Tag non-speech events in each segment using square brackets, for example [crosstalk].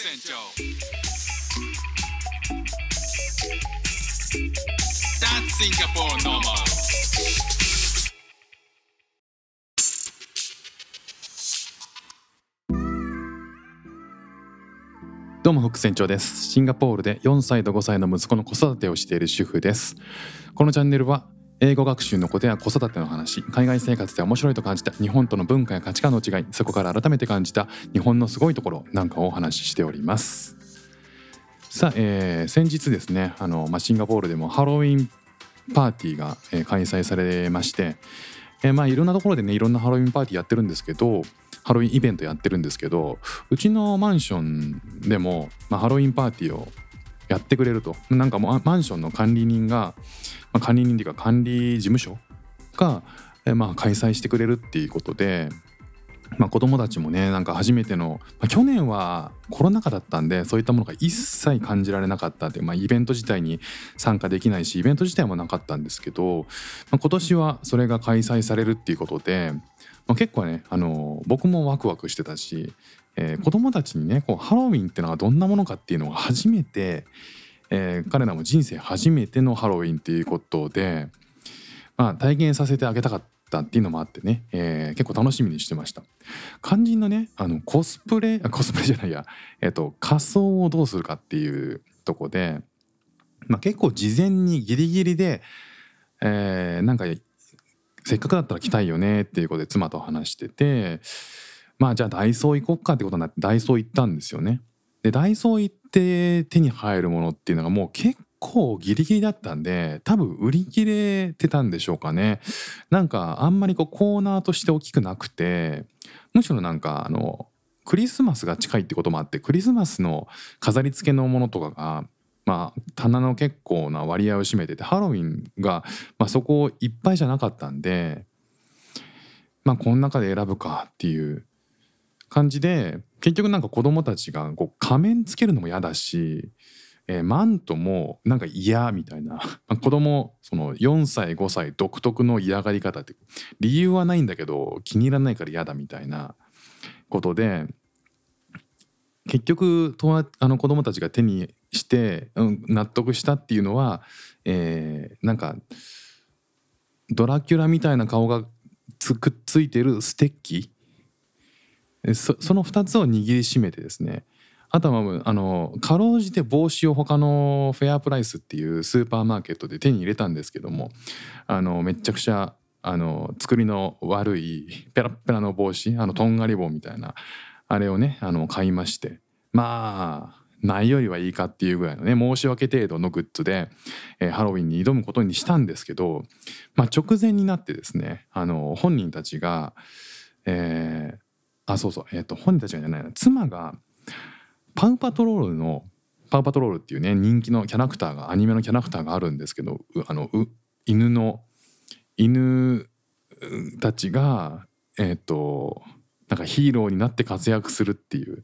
船長 That's Singapore normal. どうも副船長です。シンガポールで4歳と5歳の息子の子育てをしている主婦です。このチャンネルは英語学習のことや子育ての話海外生活で面白いと感じた日本との文化や価値観の違いそこから改めて感じた日本のすごいところなんかをお話ししております。さあ、えー先日ですねあの、まあ、シンガポールでもハロウィンパーティーが、えー開催されまして、えーまあいろんなところでねいろんなハロウィンパーティーやってるんですけどハロウィンイベントやってるんですけどうちのマンションでも、まあ、ハロウィンパーティーをやってくれると。なんかもうマンションの管理人が、まあ、管理人っていうか管理事務所が、えまあ、開催してくれるっていうことで、まあ、子供たちもねなんか初めての、まあ、去年はコロナ禍だったんでそういったものが一切感じられなかったって、まあ、イベント自体に参加できないしイベント自体もなかったんですけど、まあ、今年はそれが開催されるっていうことで、まあ、結構ねあの僕もワクワクしてたし、えー子供たちにねこうハロウィンってのがどんなものかっていうのが初めて、えー彼らも人生初めてのハロウィンっていうことで、まあ、体験させてあげたかったっていうのもあってね、えー結構楽しみにしてました。肝心のねあのコスプレコスプレじゃないや、えっと仮装をどうするかっていうとこで、まあ、結構事前にギリギリで、えーなんかせっかくだったら来たいよねっていうことで妻と話しててまあじゃあダイソー行こっかってことになってダイソー行ったんですよね。でダイソー行って手に入るものっていうのがもう結構ギリギリだったんで多分売り切れてたんでしょうかね。なんかあんまりこうコーナーとして大きくなくてむしろなんかあのクリスマスが近いってこともあってクリスマスの飾り付けのものとかがまあ棚の結構な割合を占めててハロウィンが、まあ、そこいっぱいじゃなかったんでまあこの中で選ぶかっていう感じで結局なんか子供たちがこう仮面つけるのも嫌だし、えーマントもなんか嫌みたいな。[laughs] 子供その4歳5歳独特の嫌がり方って理由はないんだけど気に入らないから嫌だみたいなことで結局友達あの子供たちが手にして、うん、納得したっていうのは、えーなんかドラキュラみたいな顔がつくっついてるステッキその2つを握りしめてですね。あとはあのかろうじて帽子を他のフェアプライスっていうスーパーマーケットで手に入れたんですけどもあのめちゃくちゃあの作りの悪いペラペラの帽子あのとんがり棒みたいなあれをねあの買いまして。まあないよりはいいかっていうぐらいのね申し訳程度のグッズで、えーハロウィンに挑むことにしたんですけど、まあ、直前になってですねあの本人たちが、えーあそうそう、えー、と本人たちがじゃないな妻がパウパトロールのパウパトロールっていうね人気のキャラクターがアニメのキャラクターがあるんですけどあの犬の犬たちがえっ、となんかヒーローになって活躍するっていう、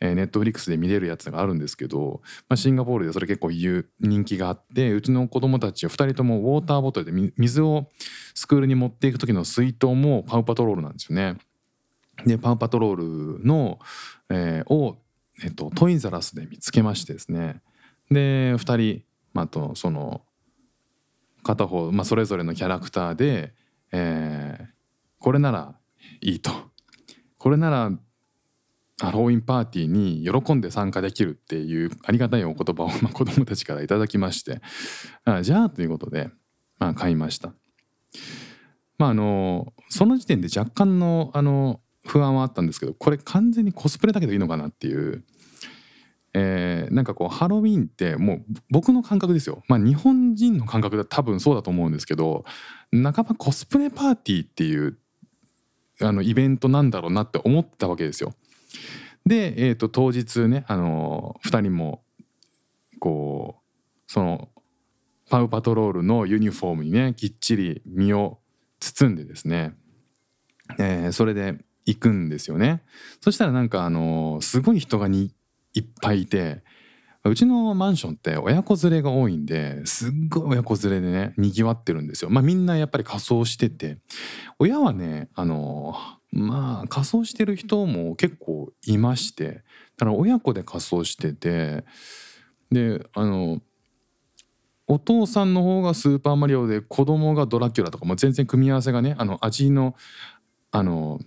えー、ネットフリックスで見れるやつがあるんですけど、まあ、シンガポールでそれ結構人気があってうちの子供たち2人ともウォーターボトルで水をスクールに持っていく時の水筒もパウパトロールなんですよね。でパウパトロールの、えーを、えっと、トインザラスで見つけましてですね。で2人、まあ、とその片方、まあ、それぞれのキャラクターで、えーこれならいいと。これならハロウィンパーティーに喜んで参加できるっていうありがたいお言葉を、まあ、子どもたちからいただきまして。あじゃあということで、まあ、買いました。まああのその時点で若干のあの不安はあったんですけどこれ完全にコスプレだけどいいのかなっていう、えーなんかこうハロウィンってもう僕の感覚ですよ。まあ日本人の感覚だ多分そうだと思うんですけど半ばコスプレパーティーっていうあのイベントなんだろうなって思ったわけですよ。で、えー、と当日ねあの2人もこうそのパウパトロールのユニフォームにねきっちり身を包んでですね、えーそれで行くんですよね。そしたらなんかあのすごい人がにいっぱいいてうちのマンションって親子連れが多いんですっごい親子連れでねにぎわってるんですよ。まあみんなやっぱり仮装してて親はねあのまあ仮装してる人も結構いましてだから親子で仮装しててであのお父さんの方がスーパーマリオで子供がドラキュラとかも全然組み合わせがねあの味のあの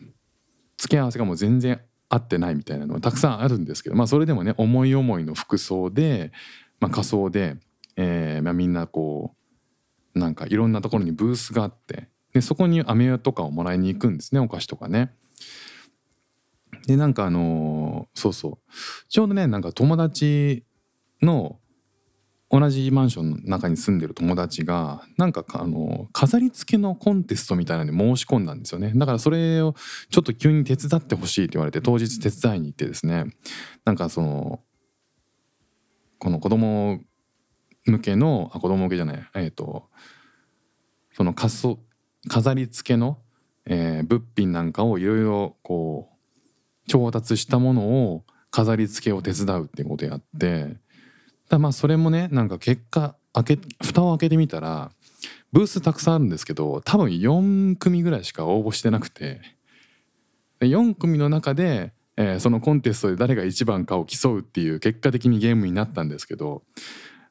付け合わせがもう全然合ってないみたいなのがたくさんあるんですけどまあそれでもね思い思いの服装で、まあ、仮装で、えーまあ、みんなこうなんかいろんなところにブースがあってでそこに飴とかをもらいに行くんですねお菓子とかね。でなんかあのーそうそうちょうどねなんか友達の同じマンションの中に住んでる友達がなんかあの飾り付けのコンテストみたいなのに申し込んだんですよね。だからそれをちょっと急に手伝ってほしいって言われて当日手伝いに行ってですね。なんかそのこの子供向けのあ子供向けじゃないえっ、とその仮装飾り付けの、えー物品なんかをいろいろこう調達したものを飾り付けを手伝うってことやってだまあそれもねなんか結果開け蓋を開けてみたらブースたくさんあるんですけど多分4組ぐらいしか応募してなくて4組の中で、えーそのコンテストで誰が一番かを競うっていう結果的にゲームになったんですけど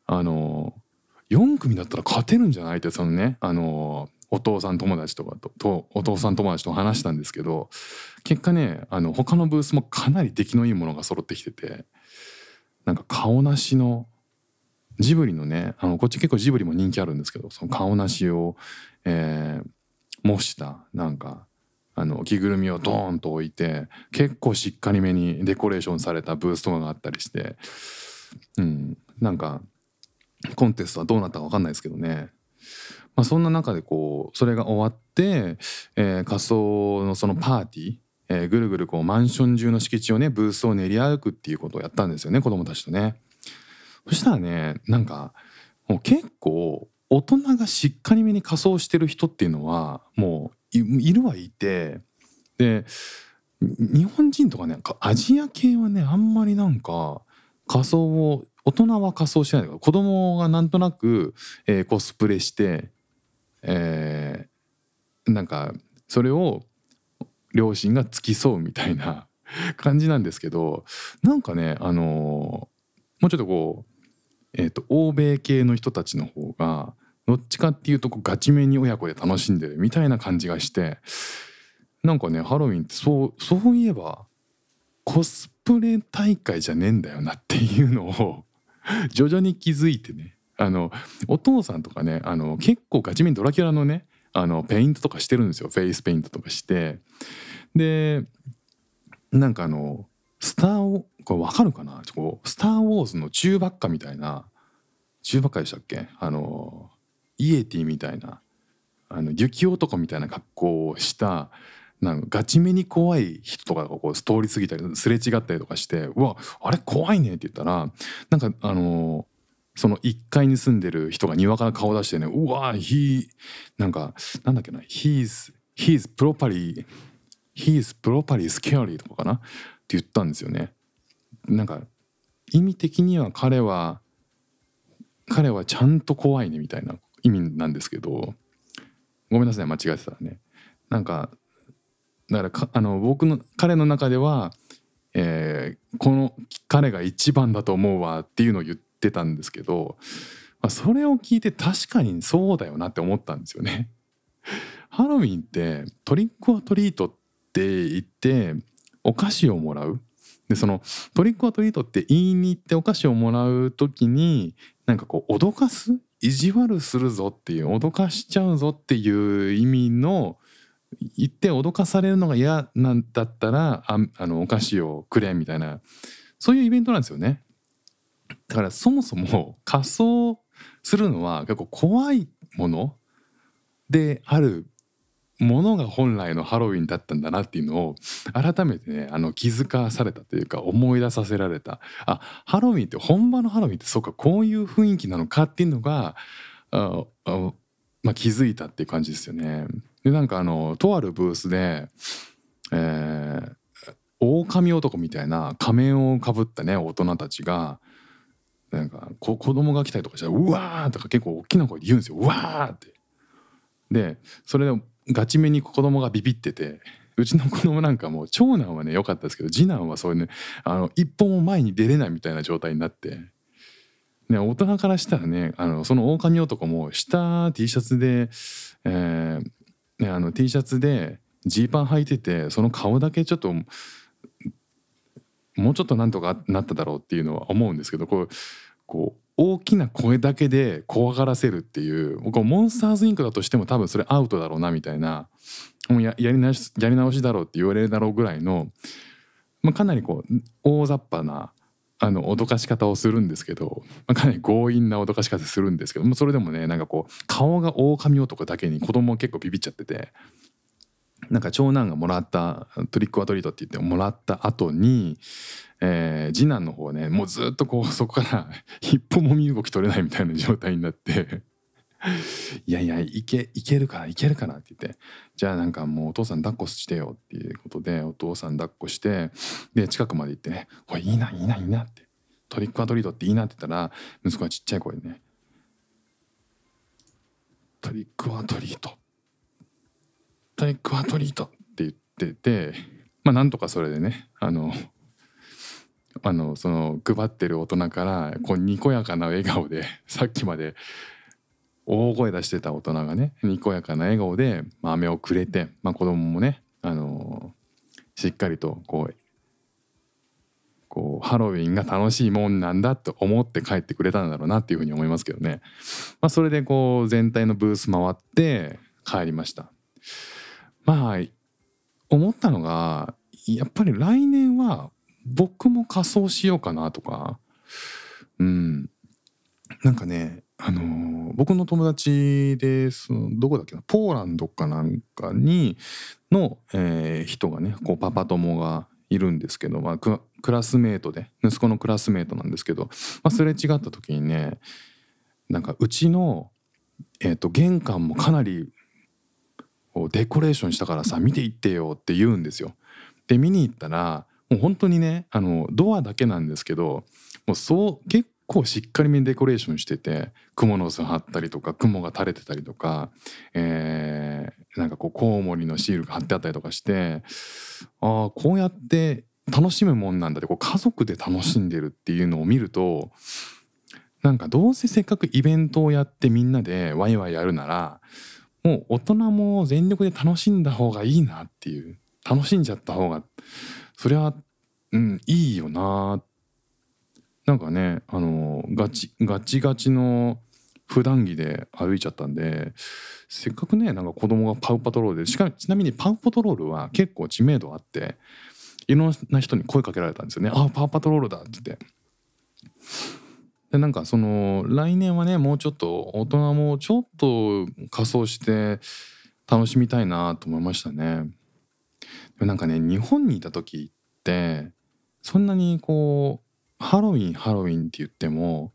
あの4組だったら勝てるんじゃないってそのねあのお父さん友達とかとお父さん友達と話したんですけど結果ねあの他のブースもかなり出来のいいものが揃ってきててなんか顔なしのジブリのねあのこっち結構ジブリも人気あるんですけどその顔なしを、えー模したなんかあの着ぐるみをドーンと置いて結構しっかりめにデコレーションされたブースとかがあったりして、うん、なんかコンテストはどうなったか分かんないですけどね。まあ、そんな中でこうそれが終わって、えー仮装のそのパーティー、えーぐるぐるこうマンション中の敷地をねブースを練り歩くっていうことをやったんですよね子供たちとね。そしたらねなんかもう結構大人がしっかりめに仮装してる人っていうのはもういるはいてで日本人とかねアジア系はねあんまりなんか仮装を大人は仮装しないんだけど子供がなんとなく、えーコスプレして、えーなんかそれを両親が付き添うみたいな [laughs] 感じなんですけどなんかねあのもうちょっとこう、えー、と欧米系の人たちの方がどっちかっていうとこうガチめに親子で楽しんでるみたいな感じがしてなんかねハロウィンってそうそういえばコスプレ大会じゃねえんだよなっていうのを [laughs] 徐々に気づいてね。あのお父さんとかねあの結構ガチめにドラキュラのねあのペイントとかしてるんですよ。フェイスペイントとかして。でなんかあのスターをこれわかるかな？こうスター・ウォーズのチューバッカみたいな。チューバッカでしたっけ？あのイエティみたいな。あの雪男みたいな格好をした。なんかガチめに怖い人とかがこう通り過ぎたりすれ違ったりとかして「うわあれ怖いね」って言ったらなんかあのその1階に住んでる人が庭から顔出してね「うわ he なんかなんだっけな he's he's properly he's properly scary」とかかな？って言ったんですよね。なんか意味的には彼は彼はちゃんと怖いねみたいな意味なんですけどごめんなさい間違えてたらねなんかだからあの僕の彼の中では、えーこの彼が一番だと思うわっていうのを言ってたんですけど、まあ、それを聞いて確かにそうだよなって思ったんですよね。[laughs] ハロウィンってトリックオアトリートって言ってお菓子をもらうでそのトリックオアトリートって言いに行ってお菓子をもらう時になんかこう脅かす？意地悪するぞっていう脅かしちゃうぞっていう意味の言って脅かされるのが嫌なんだったらああのお菓子をくれみたいなそういうイベントなんですよね。だからそもそも仮装するのは結構怖いものであるものが本来のハロウィンだったんだなっていうのを改めてねあの気づかされたというか思い出させられたあハロウィンって本場のハロウィンってそうかこういう雰囲気なのかっていうのがああまあ、気づいたっていう感じですよね。でなんかあのとあるブースで、えー、狼男みたいな仮面をかぶったね大人たちがなんか子供が来たりとかしたら「うわー!」とか結構大きな声で言うんですよ「うわー!」って。でそれでガチめに子供がビビっててうちの子供なんかもう長男はね良かったですけど次男はそういうねあの一歩も前に出れないみたいな状態になって。ね、大人からしたらねあのその狼男も下 T シャツで、えーね、あの T シャツでジーパン履いててその顔だけちょっともうちょっとなんとかなっただろうっていうのは思うんですけどこうこう大きな声だけで怖がらせるっていう僕はモンスターズインクだとしても多分それアウトだろうなみたいなもうやり直しやり直しだろうって言われるだろうぐらいの、まあ、かなりこう大雑把なあの脅かし方をするんですけど、まあ、かなり強引な脅かし方するんですけどもそれでもねなんかこう顔が狼男だけに子供結構ビビっちゃっててなんか長男がもらったトリックアトリートって言ってもらった後に、えー次男の方ねもうずっとこう [laughs] そこから一歩も身動き取れないみたいな状態になって。[laughs] いやいやいけいけるからいけるからって言って。じゃあなんかもうお父さん抱っこしてよっていうことでお父さん抱っこしてで近くまで行ってね「これいいないいないいな」って「トリックアトリートっていいな」って言ったら息子がちっちゃい声でね「トリックアトリート。トリックアトリート」って言っててまあなんとかそれでねあのあのその配ってる大人からこうにこやかな笑顔でさっきまで大声出してた大人がねにこやかな笑顔で飴をくれて、まあ、子供もねあのしっかりとこうこうハロウィンが楽しいもんなんだと思って帰ってくれたんだろうなっていうふうに思いますけどね、まあ、それでこう全体のブース回って帰りました。まあ思ったのがやっぱり来年は僕も仮装しようかなとか。うん。なんかねあの僕の友達でそのどこだっけな？ポーランドかなんかにの、えー人がねこうパパ友がいるんですけど、まあ、クラスメートで息子のクラスメートなんですけど、まあ、すれ違った時にねなんかうちの、えー、と玄関もかなりデコレーションしたからさ見ていってよって言うんですよ。で見に行ったらもう本当にねあのドアだけなんですけどもうそう結構しっかりめにデコレーションしててクモの巣貼ったりとか雲が垂れてたりとか、えーなんかこうコウモリのシールが貼ってあったりとかしてああこうやって楽しむもんなんだってこう家族で楽しんでるっていうのを見るとなんかどうせせっかくイベントをやってみんなでワイワイやるならもう大人も全力で楽しんだ方がいいなっていう。楽しんじゃった方がそれはうんいいよな。なんかねあのガチガチガチの普段着で歩いちゃったんでせっかくねなんか子供がパウパトロールでしかちなみにパウパトロールは結構知名度あっていろんな人に声かけられたんですよね「あパウパトロールだ」って言って。でなんかその来年はねもうちょっと大人もちょっと仮装して楽しみたいなと思いましたね。でもなんかね日本にいた時ってそんなにこうハロウィンハロウィンって言っても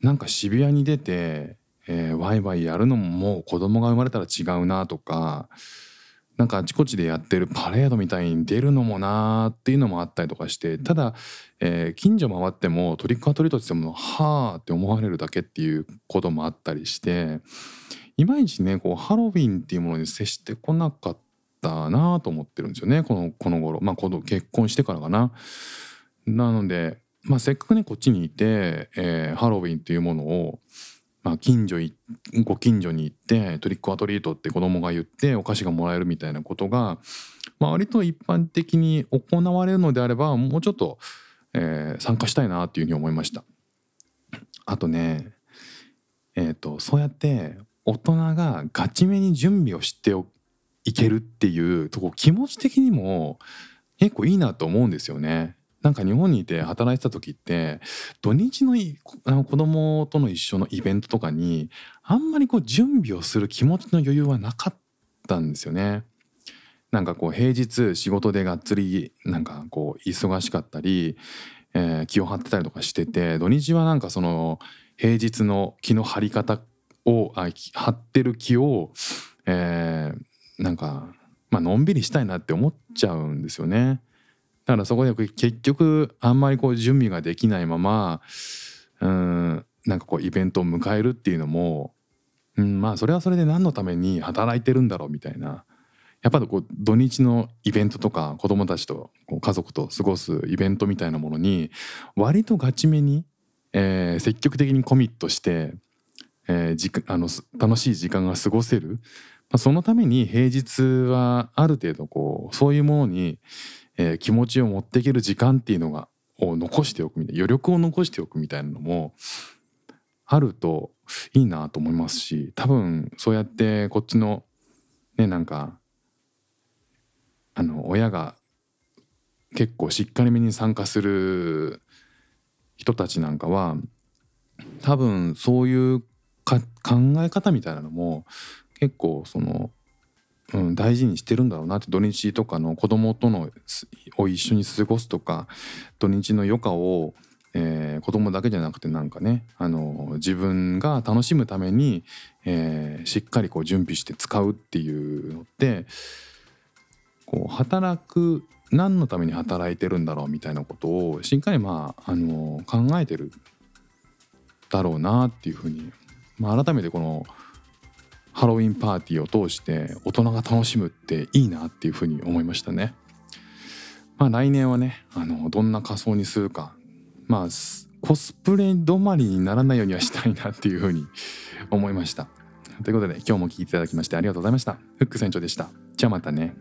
なんか渋谷に出て、えーワイワイやるのももう子供が生まれたら違うなとかなんかあちこちでやってるパレードみたいに出るのもなーっていうのもあったりとかしてただ、えー近所回ってもトリックアトリートって言ってもはあって思われるだけっていうこともあったりしていまいちねこうハロウィンっていうものに接してこなかったなと思ってるんですよねこのこの頃まあこの結婚してからかな。なので、まあ、せっかくねこっちにいて、えーハロウィンっていうものを、まあ、近所ご近所に行ってトリックアトリートって子供が言ってお菓子がもらえるみたいなことが、まあ、割と一般的に行われるのであればもうちょっと、えー参加したいなっていうふうに思いました。あとねえー、とそうやって大人がガチめに準備をしていけるっていうとこ気持ち的にも結構いいなと思うんですよね。なんか日本にいて働いてた時って土日のいあの子供との一緒のイベントとかにあんまりこう準備をする気持ちの余裕はなかったんですよね。なんかこう平日仕事でがっつりなんかこう忙しかったり、えー気を張ってたりとかしてて土日はなんかその平日の気の張り方をあ張ってる気を、えーなんか、まあのんびりしたいなって思っちゃうんですよね。だからそこで結局あんまりこう準備ができないままうんなんかこうイベントを迎えるっていうのも、うん、まあそれはそれで何のために働いてるんだろうみたいな。やっぱりこう土日のイベントとか子供たちと家族と過ごすイベントみたいなものに割とガチめに、えー積極的にコミットして、えーあの楽しい時間が過ごせる、まあ、そのために平日はある程度こうそういうものに、えー気持ちを持っていける時間っていうのがを残しておくみたいな余力を残しておくみたいなのもあるといいなと思いますし多分そうやってこっちのねなんかあの親が結構しっかりめに参加する人たちなんかは多分そういう考え方みたいなのも結構その、うん、大事にしてるんだろうなって土日とかの子供とのを一緒に過ごすとか土日の余暇を、えー子供だけじゃなくてなんかねあの自分が楽しむために、えーしっかりこう準備して使うっていうのってこう働く何のために働いてるんだろうみたいなことをしっかりまああの考えてるだろうなっていうふうに、まあ、改めてこのハロウィンパーティーを通して大人が楽しむっていいなっていうふうに思いましたね。まあ来年はねあのどんな仮装にするかまあコスプレ止まりにならないようにはしたいなっていうふうに思いました。ということで今日も聞いていただきましてありがとうございました。フック船長でした。じゃあまたね。